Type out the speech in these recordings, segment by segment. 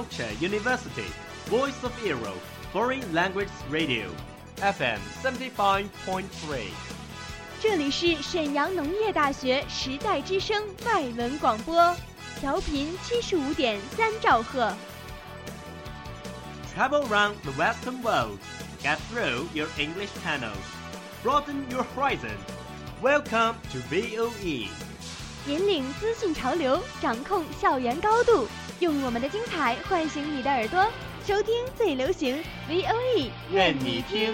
Culture University, Voice of Europe, Foreign Language Radio, FM seventy five point three. 这里是沈阳农业大学时代之声外文广播，调频七十五点三兆赫。 Travel around the Western world, get through your English channels, broaden your horizon. Welcome to E. VOE. 引领资讯潮流，掌控校园高度， 用我们的精彩唤醒你的耳朵，收听最流行 V O E，愿你听。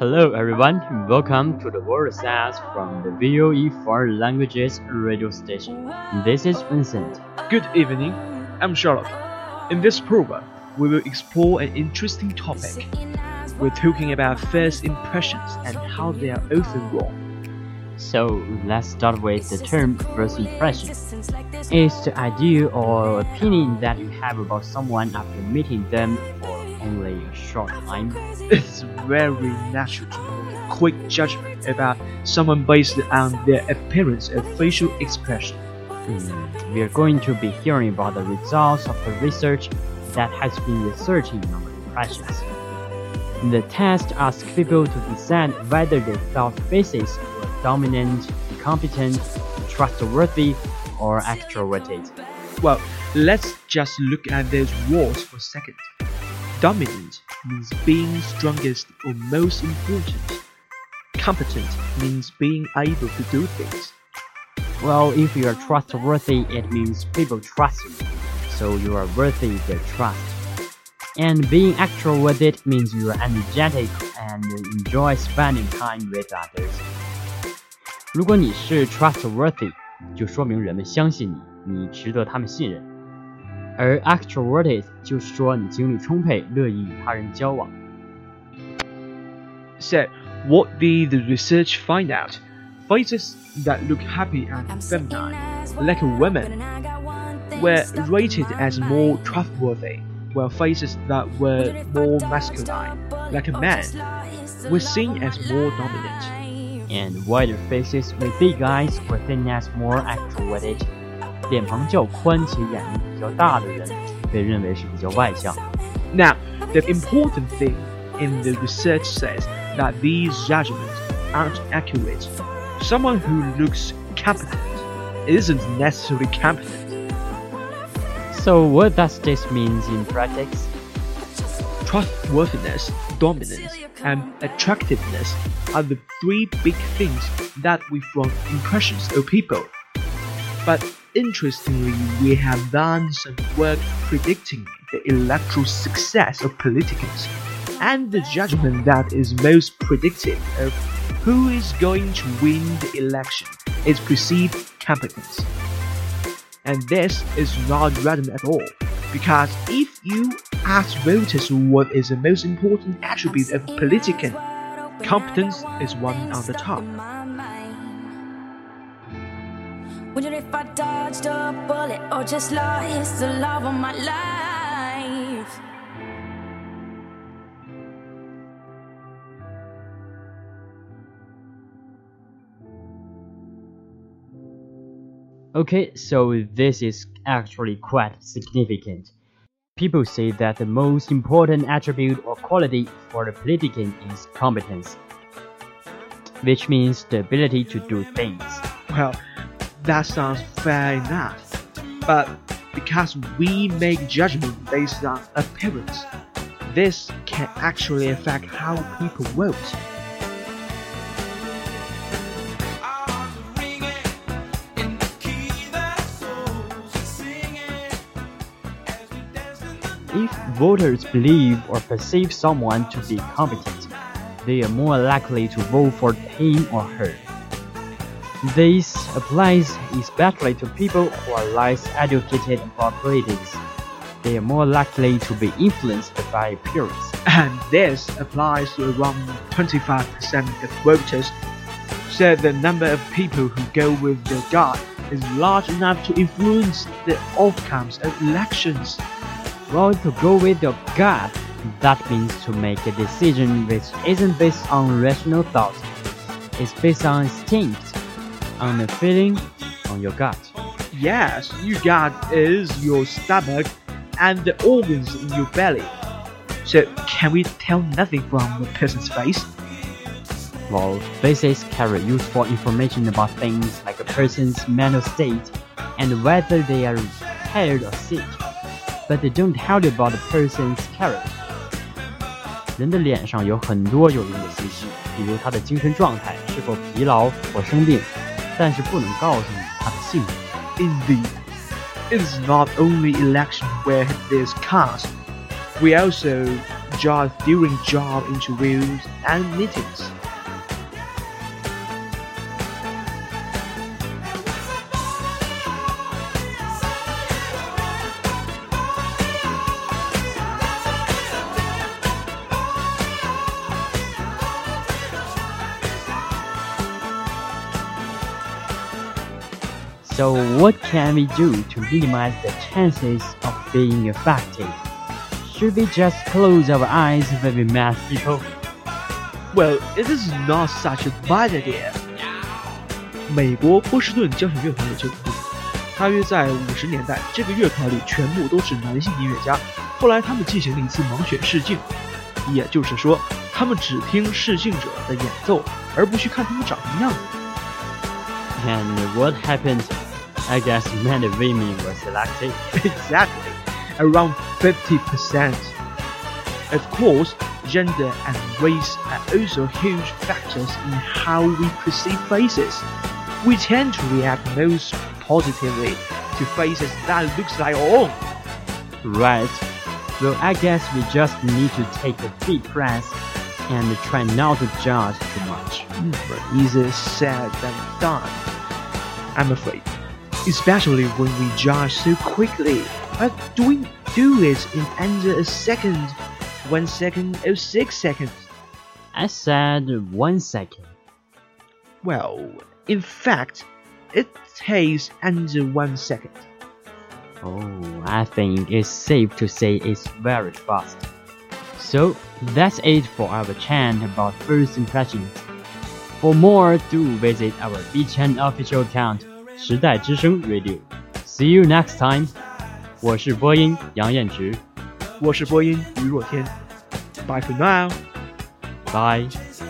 Hello everyone, welcome to the World Says from the VOE Foreign Languages radio station. This is Vincent. Good evening, I'm Charlotte. In this program, we will explore an interesting topic. We're talking about first impressions and how they are often wrong. So let's start with the term first impression. It's the idea or opinion that you have about someone after meeting them for only a short time. It's very natural to make a quick judgment about someone based on their appearance and facial expression. Hmm, We are going to be hearing about the results of the research that has been researching on impressions. The test asks people to decide whether they thought faces were dominant, competent, trustworthy, or extroverted. Well, let's just look at those words for a second. Dominant means being strongest or most important. Competent means being able to do things. Well, if you are trustworthy, it means people trust you, so you are worthy their trust. And being extroverted means you are energetic and enjoy spending time with others. 如果你是 trustworthy，就说明人们相信你，你值得他们信任。而 extroverted 就是说你精力充沛，乐意与他人交往。 So, what did the research find out? Faces that look happy and feminine, like a woman, were rated as more trustworthy, while faces that were more masculine, like a man, were seen as more dominant. and wider faces with big eyes were seen as more extroverted。脸庞较宽且眼睛比较大的人被认为是比较外向。 Now, the important thing in the research says that these judgments aren't accurate. Someone who looks competent isn't necessarily competent. So what does this mean in practice? Trustworthiness, dominance, and attractiveness are the three big things that we form impressions of people. But interestingly, we have done some work predicting the electoral success of politicians, and the judgment that is most predictive of who is going to win the election is perceived competence. And this is not random at all, because if you ask voters what is the most important attribute of a politician, competence is one on the top. Wonder if I dodged a bullet or just lost the love of my life. Okay, so this is actually quite significant. People say that the most important attribute or quality for the politician is competence, which means the ability to do things. Well, that sounds fair enough. But because we make judgment based on appearance, this can actually affect how people vote. If voters believe or perceive someone to be competent, they are more likely to vote for him or her. This applies especially to people who are less educated about politics. They are more likely to be influenced by appearance. And this applies to around 25% of voters. So the number of people who go with their gut is large enough to influence the outcomes of elections. Well, to go with your gut, that means to make a decision which isn't based on rational thought. It's based on instinct, on a feeling, on your gut. Yes, your gut is your stomach and the organs in your belly. So can we tell nothing from a person's face? Well, faces carry useful information about things like a person's mental state and whether they are tired or sick, but they don't tell you about a person's character. 人的脸上有很多有用的信息，比如他的精神状态是否疲劳或生病，但是不能告诉你他的性格。 Indeed, it is not only election where there's cast. We also judge during job interviews and meetings. So, what can we do to minimize the chances of being affected? Should we just close our eyes when we meet people? Well, it is not such a bad idea. 美国波士顿交响乐团有这个故事，大约在五十年代，这个乐团里全部都是男性音乐家。后来他们进行了一次盲选试镜，也就是说，他们只听试镜者的演奏，而不去看他们长什么样子。 And what happened? I guess many women were selected. exactly, around 50%. Of course, gender and race are also huge factors in how we perceive faces. We tend to react most positively to faces that looks like our own. Right. Well, I guess we just need to take a deep breath and try not to judge too much. Hmm, but easier said than done. I'm afraid, especially when we judge so quickly. But do we do it in under a second, one second, or six seconds? I said one second. Well, in fact, it takes under one second. Oh, I think it's safe to say it's very fast. So, that's it for our chant about first impressions. For more, do visit our WeChat official account, 时代之声 Radio. See you next time. 我是播音杨彦直我是播音于若天。Bye for now. Bye.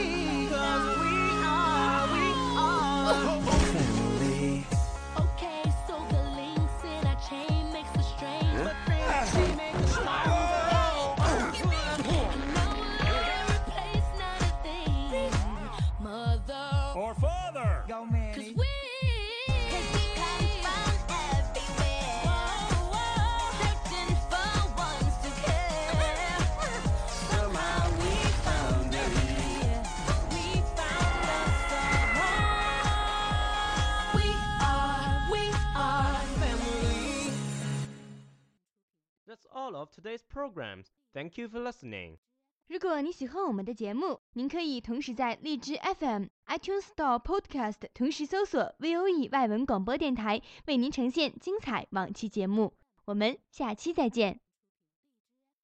That's all of today's programs. Thank you for listening. 如果你喜欢我们的节目，您可以同时在荔枝 FM、iTunes Store、Podcast 同时搜索 VOE 外文广播电台，为您呈现精彩往期节目。我们下期再见。